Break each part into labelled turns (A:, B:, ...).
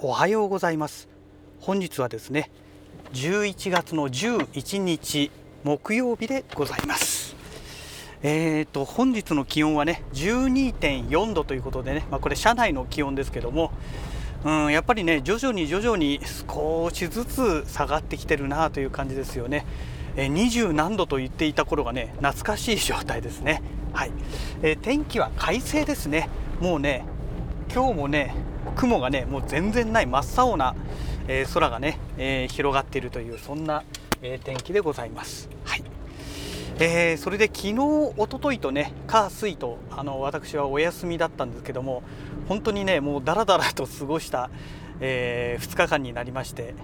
A: おはようございます。本日はですね11月の11日木曜日でございます。えーと本日の気温はね12.4度ということでね、まあ、これ車内の気温ですけどもうんやっぱりね徐々に徐々に少しずつ下がってきてるなという感じですよね。え20何度と言っていた頃がね懐かしい状態ですね。はい、えー、天気は快晴ですね。もうね今日もね雲がねもう全然ない真っ青な、えー、空がね、えー、広がっているというそんな、えー、天気でございます。はいえー、それで昨日、一昨日とね火水とあの私はお休みだったんですけども本当にねもうだらだらと過ごした、え2日間になりまして、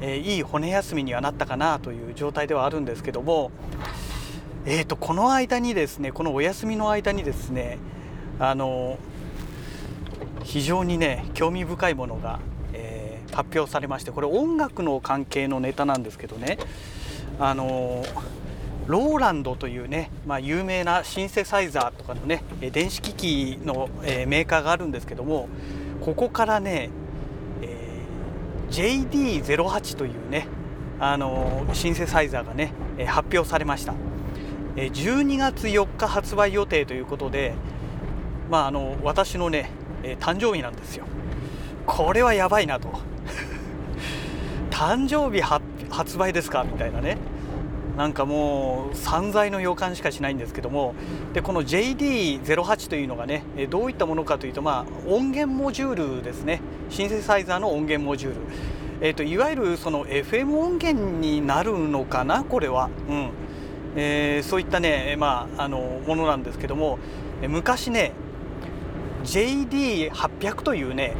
A: えいい骨休みにはなったかなという状態ではあるんですけども、えーとこの間にですねこのお休みの間にですねあの非常にね興味深いものが、えー、発表されましてこれ音楽の関係のネタなんですけどね。あのローランドというね、まあ、有名なシンセサイザーとかのね電子機器の、えー、メーカーがあるんですけどもここからね、えー、JD08 というねあのシンセサイザーがね発表されました。12月4日発売予定ということで、まあ、あの私のねえー、誕生日なんですよ。これはやばいなと。誕生日発売ですか？みたいなね。なんかもう散財の予感しかしないんですけども。でこの JD08 というのがねどういったものかというと、まあ、音源モジュールですね。シンセサイザーの音源モジュール、えーと、いわゆるその FM 音源になるのかな？これは、うん。えー、そういったね、まあ、あのものなんですけども。昔ね JD800 というね、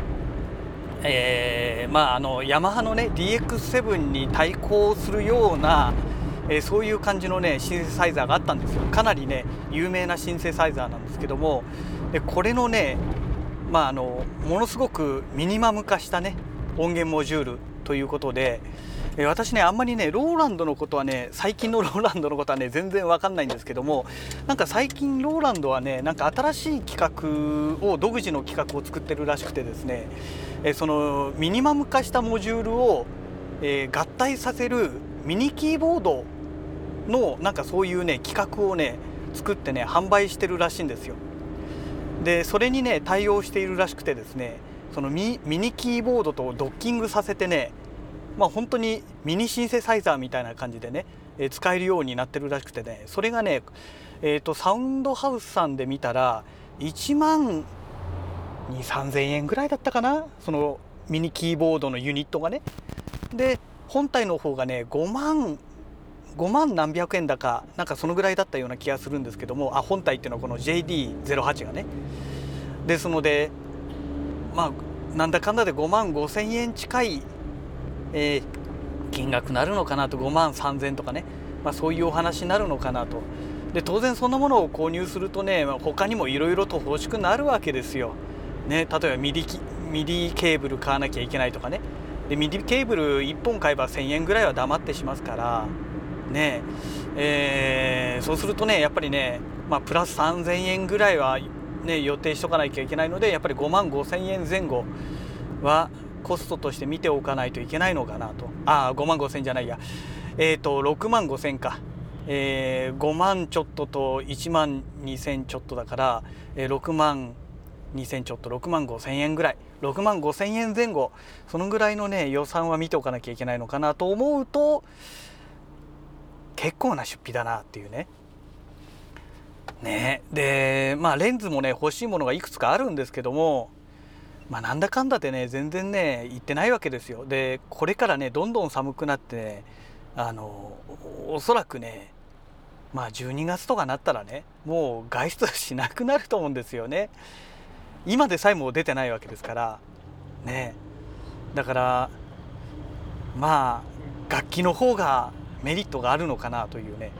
A: えー、まああのヤマハのね DX7 に対抗するような、えー、そういう感じのねシンセサイザーがあったんですよ。かなりね有名なシンセサイザーなんですけどもでこれのねまああのものすごくミニマム化したね音源モジュールということで、え私ねあんまりねローランドのことはね最近のローランドのことはね全然わかんないんですけどもなんか最近ローランドはねなんか新しい企画を独自の企画を作ってるらしくてですね、えそのミニマム化したモジュールを、え合体させるミニキーボードのなんかそういうね企画をね作ってね販売してるらしいんですよ。でそれにね対応しているらしくてですねそのミニキーボードとドッキングさせてねまあ本当にミニシンセサイザーみたいな感じでね、え使えるようになってるらしくてねそれがね、えーと、サウンドハウスさんで見たら1万2 3 0 0 0円ぐらいだったかな？そのミニキーボードのユニットがね。で本体の方がね5万5万何百円だかなんかそのぐらいだったような気がするんですけどもあ本体っていうのはこの JD08 がね。ですのでまあなんだかんだで5万5千円近い、えー、金額なるのかなと5万3千とかね、まあ、そういうお話になるのかなと。で当然そんなものを購入するとね、まあ、他にもいろいろと欲しくなるわけですよ。ね、例えばミディミディケーブル買わなきゃいけないとかね。でミディケーブル1本買えば1000円ぐらいは黙ってしますから。ねえー、そうするとねやっぱりね、まあ、プラス3000円ぐらいはね、予定しとかなきゃいけないのでやっぱり5万5千円前後はコストとして見ておかないといけないのかなと。ああ5万5千じゃないや。えっ、ー、と6万5千か、えー、5万ちょっとと1万2千ちょっとだから、えー、6万2千ちょっと6万5千円ぐらい。6万5千円前後そのぐらいのね予算は見ておかなきゃいけないのかなと思うと結構な出費だなっていうね。ね。でまあレンズもね欲しいものがいくつかあるんですけどもまあなんだかんだでね全然ね行ってないわけですよ。でこれからねどんどん寒くなって、ね、あのおそらくねまあ12月とかなったらねもう外出しなくなると思うんですよね。今でさえも出てないわけですからね。だからまあ楽器の方がメリットがあるのかなというね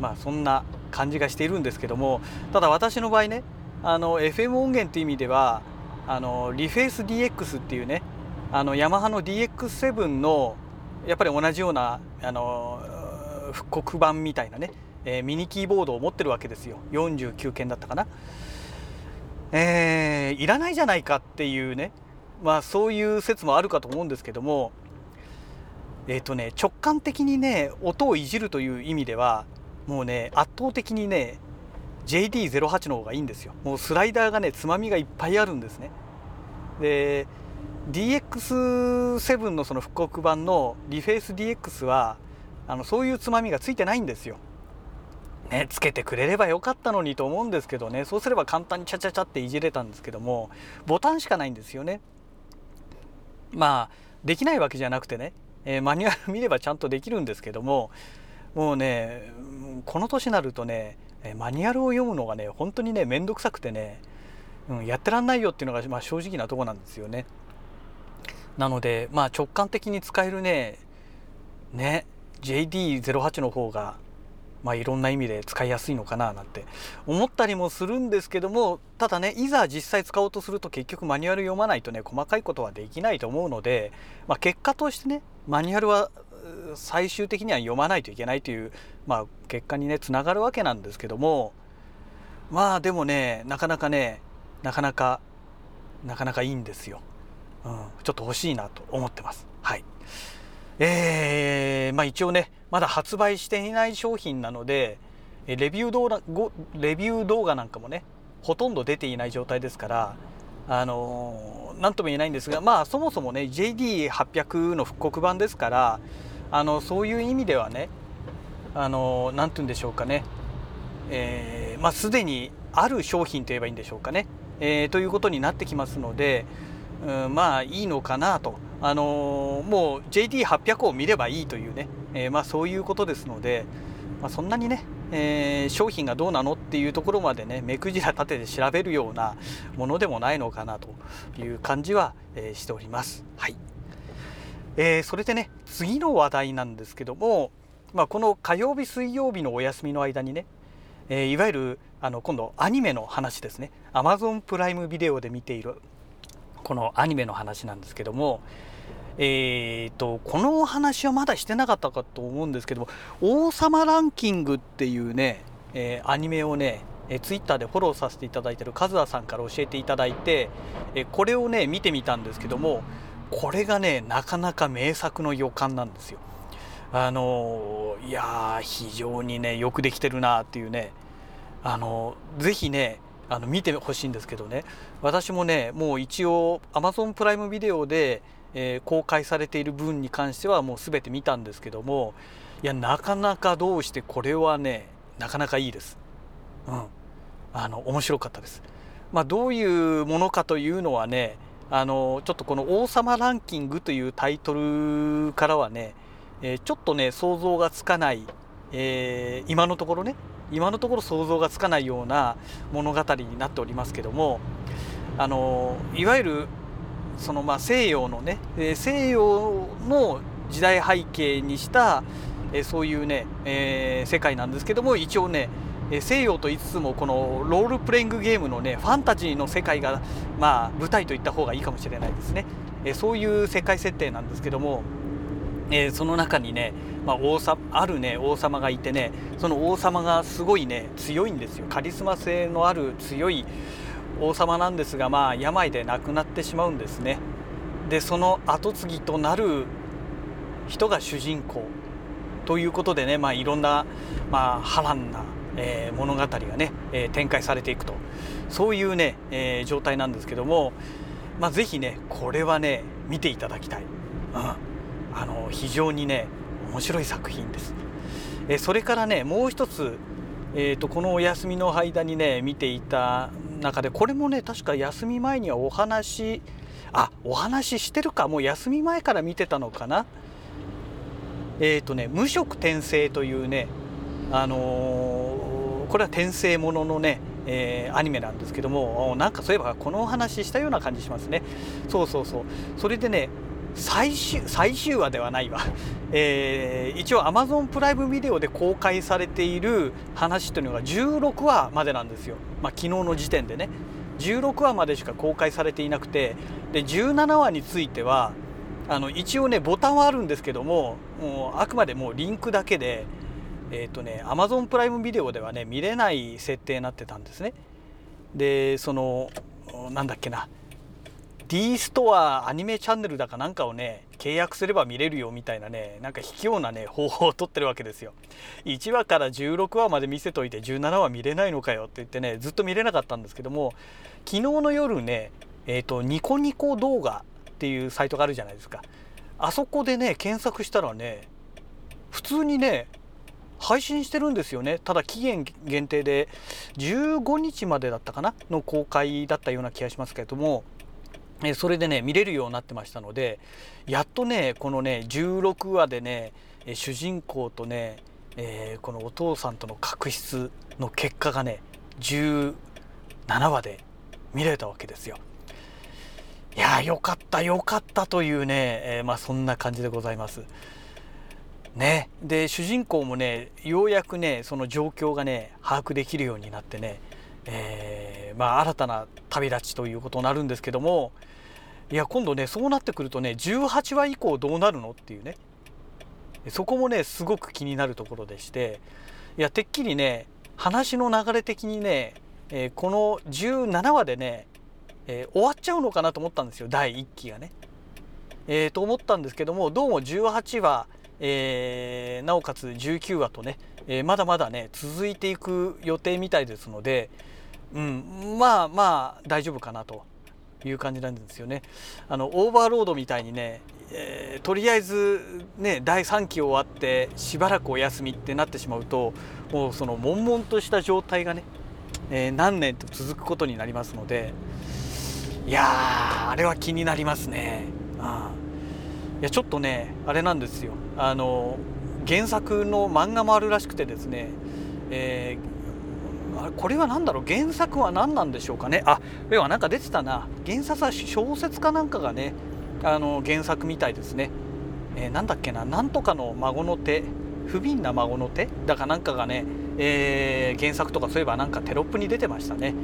A: まあそんな感じがしているんですけどもただ私の場合ねあの FM 音源っていう意味ではあのリフェイス DX っていうねあのヤマハの DX7 のやっぱり同じようなあの復刻版みたいなね、えー、ミニキーボードを持ってるわけですよ。49件だったかな、えー、いらないじゃないかっていうねまあそういう説もあるかと思うんですけどもえっ、ー、とね直感的にね音をいじるという意味ではもうね圧倒的にね JD08 の方がいいんですよ。もうスライダーがねつまみがいっぱいあるんですね。で DX7 のその復刻版のリフェイス DX はあのそういうつまみがついてないんですよ。ね、つけてくれればよかったのにと思うんですけどね。そうすれば簡単にチャチャチャっていじれたんですけどもボタンしかないんですよね。まあできないわけじゃなくてね、えー、マニュアル見ればちゃんとできるんですけどももうねこの年になるとねえマニュアルを読むのがね本当にね面倒くさくてね、うん、やってらんないよっていうのが、まあ、正直なとこなんですよね。なのでまあ直感的に使えるねね JD08 の方がまあ、いろんな意味で使いやすいのかななんて思ったりもするんですけどもただねいざ実際使おうとすると結局マニュアル読まないとね細かいことはできないと思うので、まあ、結果としてねマニュアルは最終的には読まないといけないという、まあ、結果にねつながるわけなんですけどもまあでもねなかなかねなかなかなかなかいいんですよ、うん、ちょっと欲しいなと思ってます。はい。えー、まあ一応ねまだ発売していない商品なのでレビュー動画レビュー動画なんかもねほとんど出ていない状態ですからあの何とも言えないんですがまあそもそもね JD800 の復刻版ですからあのそういう意味ではねあの何て言うんでしょうかね、えー、まあすでにある商品といえばいいんでしょうかね、えー、ということになってきますので、うん、まあいいのかなと。あのもう JD800 を見ればいいというね。えー、まあ、そういうことですので、まあ、そんなにね、え、商品がどうなのっていうところまでね目くじら立てて調べるようなものでもないのかなという感じは、え、しております。はい。えー、それでね次の話題なんですけども、まあ、この火曜日水曜日のお休みの間にね、えいわゆるあの今度アニメの話ですね。Amazon プライムビデオで見ているこのアニメの話なんですけども、えーと、このお話はまだしてなかったかと思うんですけども「王様ランキング」っていうね、えー、アニメをねえツイッターでフォローさせていただいてるカズアさんから教えていただいてえこれをね見てみたんですけどもこれがねなかなか名作の予感なんですよ。あのいや非常にねよくできてるなっていうねあのぜひねあの見てほしいんですけどね私もねもう一応 Amazon プライムビデオでえー、公開されている分に関してはもう全て見たんですけどもいやなかなかどうしてこれはねなかなかいいです。うん、あの面白かったです。まあ、どういうものかというのはねあのちょっとこの「王様ランキング」というタイトルからはね、えー、ちょっとね想像がつかない、えー、今のところね今のところ想像がつかないような物語になっておりますけどもあのいわゆるそのまあ西洋のね西洋の時代背景にしたそういうね、えー、世界なんですけども一応ね西洋と言いつつもこのロールプレイングゲームのねファンタジーの世界がまあ舞台といった方がいいかもしれないですね、えそういう世界設定なんですけども、え、その中にね、まあ、王様あるね王様がいてねその王様がすごいね強いんですよ。カリスマ性のある強い王様なんですがまあ病で亡くなってしまうんですね。でその跡継ぎとなる人が主人公ということでね、まあ、いろんな、まあ、波乱な、えー、物語がね、えー、展開されていくと。そういうね、えー、状態なんですけども、まあ、是非ねこれはね見ていただきたい、うん、あの非常にね面白い作品です。えそれからねもう一つ、えーとこのお休みの間にね見ていた中でこれもね確か休み前にはお話あお話ししてるかもう休み前から見てたのかな。えっ、ー、とね「無色転生」というねあのー、これは転生もののねえー、アニメなんですけどもなんかそういえばこのお話したような感じしますね。そうそうそう。それでね最終最終話ではないわ、えー、一応 Amazon プライムビデオで公開されている話というのが16話までなんですよ、まあ、昨日の時点でね。16話までしか公開されていなくてで17話についてはあの一応ねボタンはあるんですけどももうあくまでもうリンクだけでえっ、ー、とね Amazon プライムビデオではね見れない設定になってたんですね。でそのなんだっけな。D ストアアニメチャンネルだかなんかをね契約すれば見れるよみたいなねなんか卑怯なね方法をとってるわけですよ。1話から16話まで見せといて17話見れないのかよって言ってねずっと見れなかったんですけども昨日の夜ねえっ、ー、とニコニコ動画っていうサイトがあるじゃないですか。あそこでね検索したらね普通にね配信してるんですよねただ期限限定で15日までだったかな？の公開だったような気がしますけれどもえそれでね見れるようになってましたのでやっとねこのね16話でね主人公とね、えー、このお父さんとの確執の結果がね17話で見れたわけですよ。いやよかったよかったというね、えー、まあそんな感じでございます。ね、で主人公もねようやくねその状況がね把握できるようになってね、えー、まあ、新たな旅立ちということになるんですけどもいや今度ねそうなってくるとね18話以降どうなるのっていうねそこもねすごく気になるところでしていやてっきりね話の流れ的にね、えー、この17話でね、えー、終わっちゃうのかなと思ったんですよ第1期がね。えー、と思ったんですけどもどうも18話えー、なおかつ19話とね、えー、まだまだね続いていく予定みたいですので、うん、まあまあ大丈夫かなという感じなんですよね。あのオーバーロードみたいにね、えー、とりあえずね第3期終わってしばらくお休みってなってしまうともうその悶々とした状態がね、えー、何年と続くことになりますのでいやあれは気になりますね。ああやちょっとねあれなんですよ。あの原作の漫画もあるらしくてですね、えー、これは何だろう？原作は何なんでしょうかね？あではなんか出てたな。原作は小説かなんかがねあの原作みたいですね、えー、なんだっけな？なんとかの孫の手？不憫な孫の手？だかなんかがね、えー、原作とかそういえばなんかテロップに出てましたね。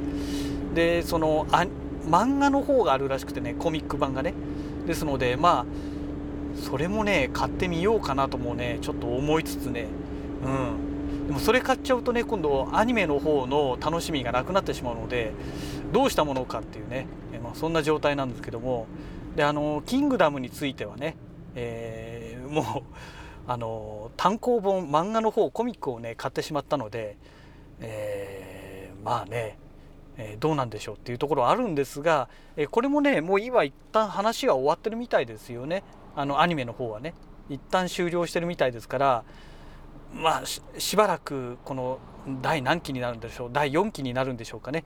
A: でそのあ漫画の方があるらしくてねコミック版がね。ですのでまあそれもね買ってみようかなともねちょっと思いつつね。うん。でもそれ買っちゃうとね今度アニメの方の楽しみがなくなってしまうのでどうしたものかっていうね、まあ、そんな状態なんですけども。であの「キングダム」についてはね、えー、もうあの単行本漫画の方コミックをね買ってしまったので、えー、まあねえどうなんでしょうっていうところはあるんですが、えこれもねもう今一旦話は終わってるみたいですよね。あのアニメの方はね一旦終了してるみたいですからまあしばらくこの第何期になるんでしょう第4期になるんでしょうかね。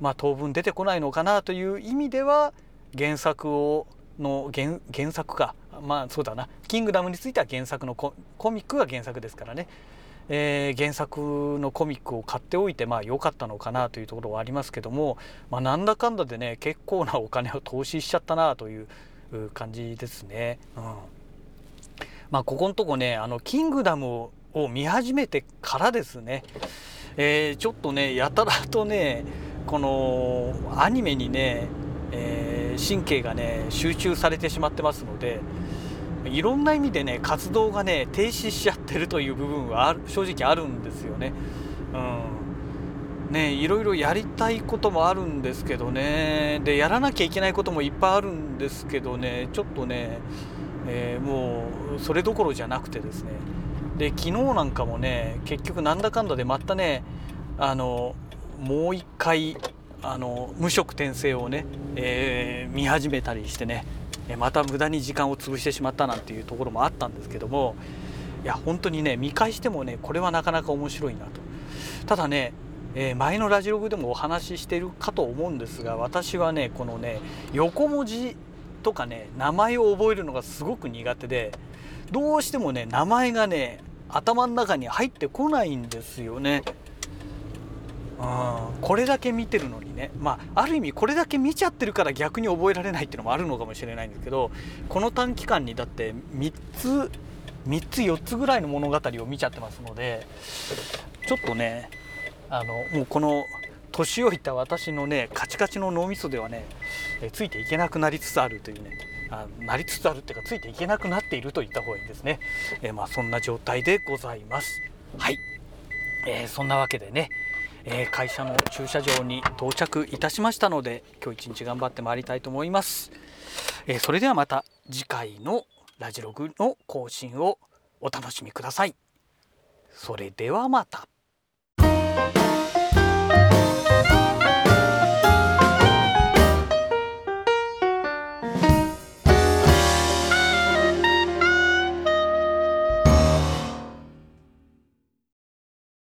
A: まあ当分出てこないのかなという意味では原作をの原原作か。まあそうだな「キングダム」については原作のコミックが原作ですからね、えー、原作のコミックを買っておいてまあ良かったのかなというところはありますけども、まあ、なんだかんだでね結構なお金を投資しちゃったなという感じですね。うん、まあここのとこねあのキングダムを見始めてからですね、えー、ちょっとねやたらとねこのアニメにね、えー、神経がね集中されてしまってますのでいろんな意味でね活動がね停止しちゃってるという部分は正直あるんですよね。うんねいろいろやりたいこともあるんですけどね。でやらなきゃいけないこともいっぱいあるんですけどね。ちょっとね、えー、もうそれどころじゃなくてですね。で昨日なんかもね結局なんだかんだでまたねあのもう一回あの無色転生をね、えー、見始めたりしてねまた無駄に時間を潰してしまったなんていうところもあったんですけどもいや本当にね見返してもねこれはなかなか面白いなと。ただねえ、前のラジログでもお話ししてるかと思うんですが私はねこのね横文字とかね名前を覚えるのがすごく苦手でどうしてもね名前がね頭の中に入ってこないんですよね。うん、これだけ見てるのにねまあある意味これだけ見ちゃってるから逆に覚えられないっていうのもあるのかもしれないんですけどこの短期間にだって3つ3つ4つぐらいの物語を見ちゃってますのでちょっとねあのもうこの年老いた私のねカチカチの脳みそではね、えついていけなくなりつつあるというねあなりつつあるっていうかついていけなくなっていると言った方がいいですね、えまあ、そんな状態でございます。はい、えー、そんなわけでね、えー、会社の駐車場に到着いたしましたので今日一日頑張ってまいりたいと思います、え、それではまた次回のラジログの更新をお楽しみください。それではまた。